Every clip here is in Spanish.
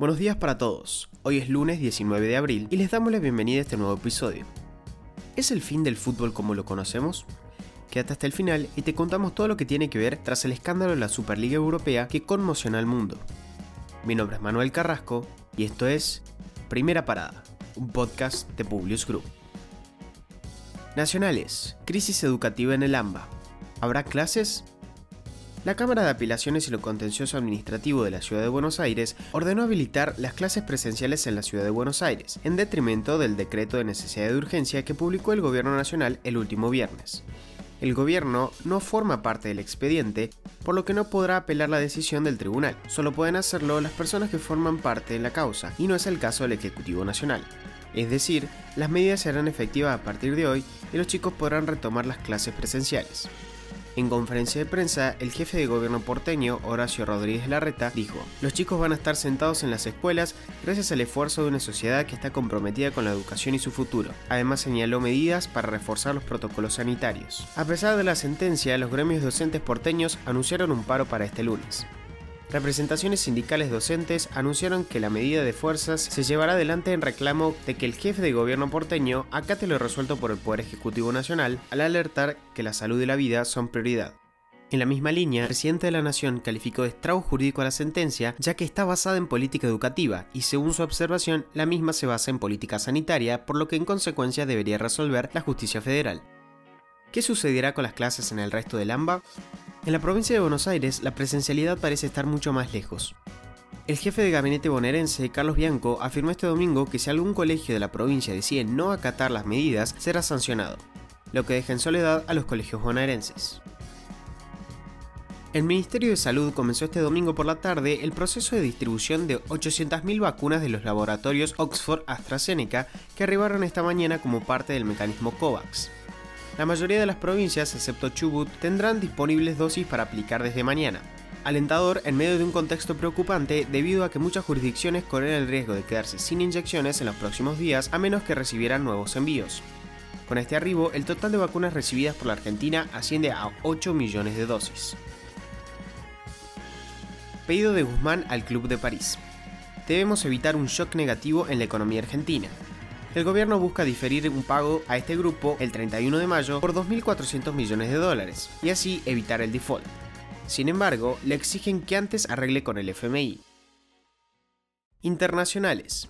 Buenos días para todos. Hoy es lunes 19 de abril y les damos la bienvenida a este nuevo episodio. ¿Es el fin del fútbol como lo conocemos? Quédate hasta el final y te contamos todo lo que tiene que ver tras el escándalo de la Superliga Europea que conmociona al mundo. Mi nombre es Manuel Carrasco y esto es Primera Parada, un podcast de Publius Group. Nacionales, crisis educativa en el AMBA. ¿Habrá clases? La Cámara de Apelaciones y lo Contencioso Administrativo de la Ciudad de Buenos Aires ordenó habilitar las clases presenciales en la Ciudad de Buenos Aires, en detrimento del decreto de necesidad de urgencia que publicó el Gobierno Nacional el último viernes. El gobierno no forma parte del expediente, por lo que no podrá apelar la decisión del tribunal. Solo pueden hacerlo las personas que forman parte de la causa, y no es el caso del Ejecutivo Nacional. Es decir, las medidas serán efectivas a partir de hoy y los chicos podrán retomar las clases presenciales. En conferencia de prensa, el jefe de gobierno porteño, Horacio Rodríguez Larreta, dijo, los chicos van a estar sentados en las escuelas gracias al esfuerzo de una sociedad que está comprometida con la educación y su futuro. Además señaló medidas para reforzar los protocolos sanitarios. A pesar de la sentencia, los gremios docentes porteños anunciaron un paro para este lunes. Representaciones sindicales docentes anunciaron que la medida de fuerzas se llevará adelante en reclamo de que el jefe de gobierno porteño acate lo resuelto por el Poder Ejecutivo Nacional al alertar que la salud y la vida son prioridad. En la misma línea, el presidente de la Nación calificó de estrago jurídico a la sentencia, ya que está basada en política educativa y según su observación, la misma se basa en política sanitaria, por lo que en consecuencia debería resolver la justicia federal. ¿Qué sucederá con las clases en el resto del AMBA? En la provincia de Buenos Aires, la presencialidad parece estar mucho más lejos. El jefe de gabinete bonaerense, Carlos Bianco, afirmó este domingo que si algún colegio de la provincia decide no acatar las medidas, será sancionado, lo que deja en soledad a los colegios bonaerenses. El Ministerio de Salud comenzó este domingo por la tarde el proceso de distribución de 800.000 vacunas de los laboratorios Oxford AstraZeneca que arribaron esta mañana como parte del mecanismo COVAX. La mayoría de las provincias, excepto Chubut, tendrán disponibles dosis para aplicar desde mañana. Alentador en medio de un contexto preocupante debido a que muchas jurisdicciones corren el riesgo de quedarse sin inyecciones en los próximos días a menos que recibieran nuevos envíos. Con este arribo, el total de vacunas recibidas por la Argentina asciende a 8 millones de dosis. Pedido de Guzmán al Club de París. Debemos evitar un shock negativo en la economía argentina el gobierno busca diferir un pago a este grupo el 31 de mayo por 2.400 millones de dólares y así evitar el default. Sin embargo, le exigen que antes arregle con el FMI. Internacionales.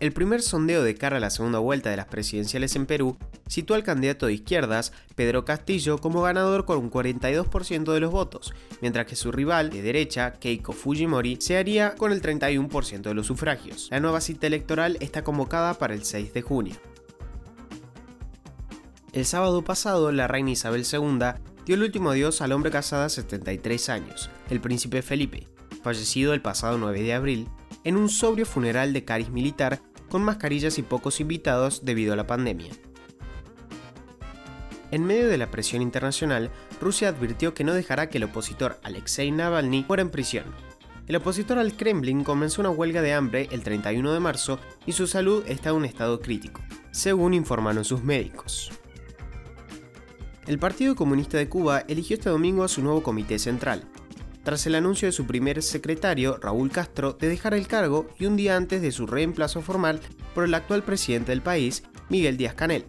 El primer sondeo de cara a la segunda vuelta de las presidenciales en Perú sitúa al candidato de izquierdas, Pedro Castillo, como ganador con un 42% de los votos, mientras que su rival de derecha, Keiko Fujimori, se haría con el 31% de los sufragios. La nueva cita electoral está convocada para el 6 de junio. El sábado pasado, la reina Isabel II dio el último adiós al hombre casado a 73 años, el príncipe Felipe, fallecido el pasado 9 de abril, en un sobrio funeral de cariz militar con mascarillas y pocos invitados debido a la pandemia. En medio de la presión internacional, Rusia advirtió que no dejará que el opositor Alexei Navalny muera en prisión. El opositor al Kremlin comenzó una huelga de hambre el 31 de marzo y su salud está en un estado crítico, según informaron sus médicos. El Partido Comunista de Cuba eligió este domingo a su nuevo comité central, tras el anuncio de su primer secretario, Raúl Castro, de dejar el cargo y un día antes de su reemplazo formal por el actual presidente del país, Miguel Díaz Canel.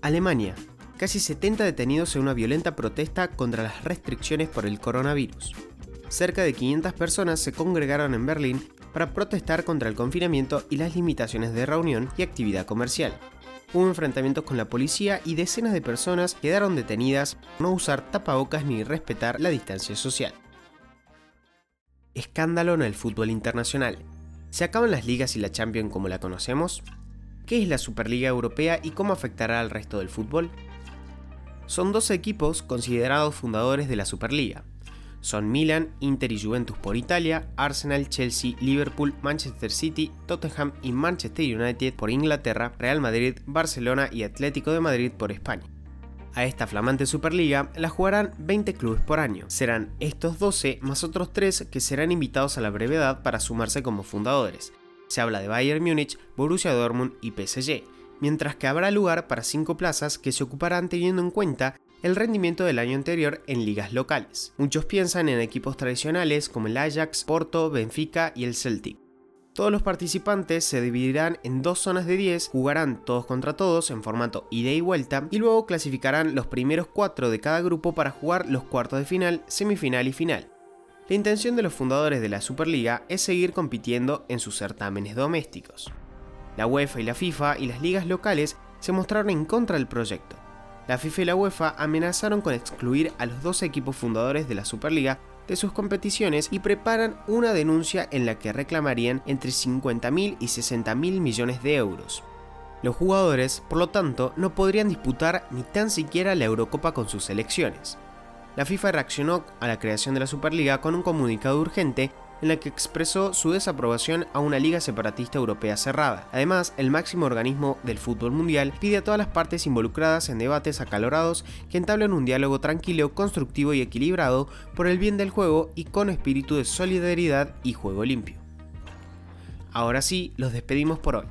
Alemania. Casi 70 detenidos en una violenta protesta contra las restricciones por el coronavirus. Cerca de 500 personas se congregaron en Berlín para protestar contra el confinamiento y las limitaciones de reunión y actividad comercial hubo enfrentamientos con la policía y decenas de personas quedaron detenidas por no usar tapabocas ni respetar la distancia social. Escándalo en el fútbol internacional. ¿Se acaban las ligas y la Champions como la conocemos? ¿Qué es la Superliga Europea y cómo afectará al resto del fútbol? Son dos equipos considerados fundadores de la Superliga, son Milan, Inter y Juventus por Italia, Arsenal, Chelsea, Liverpool, Manchester City, Tottenham y Manchester United por Inglaterra, Real Madrid, Barcelona y Atlético de Madrid por España. A esta flamante Superliga la jugarán 20 clubes por año. Serán estos 12 más otros 3 que serán invitados a la brevedad para sumarse como fundadores. Se habla de Bayern Múnich, Borussia Dortmund y PSG, mientras que habrá lugar para 5 plazas que se ocuparán teniendo en cuenta el rendimiento del año anterior en ligas locales. Muchos piensan en equipos tradicionales como el Ajax, Porto, Benfica y el Celtic. Todos los participantes se dividirán en dos zonas de 10, jugarán todos contra todos en formato ida y vuelta y luego clasificarán los primeros cuatro de cada grupo para jugar los cuartos de final, semifinal y final. La intención de los fundadores de la Superliga es seguir compitiendo en sus certámenes domésticos. La UEFA y la FIFA y las ligas locales se mostraron en contra del proyecto. La FIFA y la UEFA amenazaron con excluir a los dos equipos fundadores de la Superliga de sus competiciones y preparan una denuncia en la que reclamarían entre 50.000 y 60.000 millones de euros. Los jugadores, por lo tanto, no podrían disputar ni tan siquiera la Eurocopa con sus selecciones. La FIFA reaccionó a la creación de la Superliga con un comunicado urgente en la que expresó su desaprobación a una liga separatista europea cerrada. Además, el máximo organismo del fútbol mundial pide a todas las partes involucradas en debates acalorados que entablen un diálogo tranquilo, constructivo y equilibrado por el bien del juego y con espíritu de solidaridad y juego limpio. Ahora sí, los despedimos por hoy.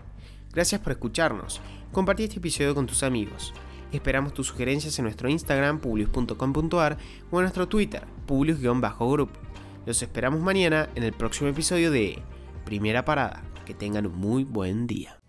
Gracias por escucharnos. Compartí este episodio con tus amigos. Esperamos tus sugerencias en nuestro Instagram publius.com.ar o en nuestro Twitter publius-group. Los esperamos mañana en el próximo episodio de Primera Parada. Que tengan un muy buen día.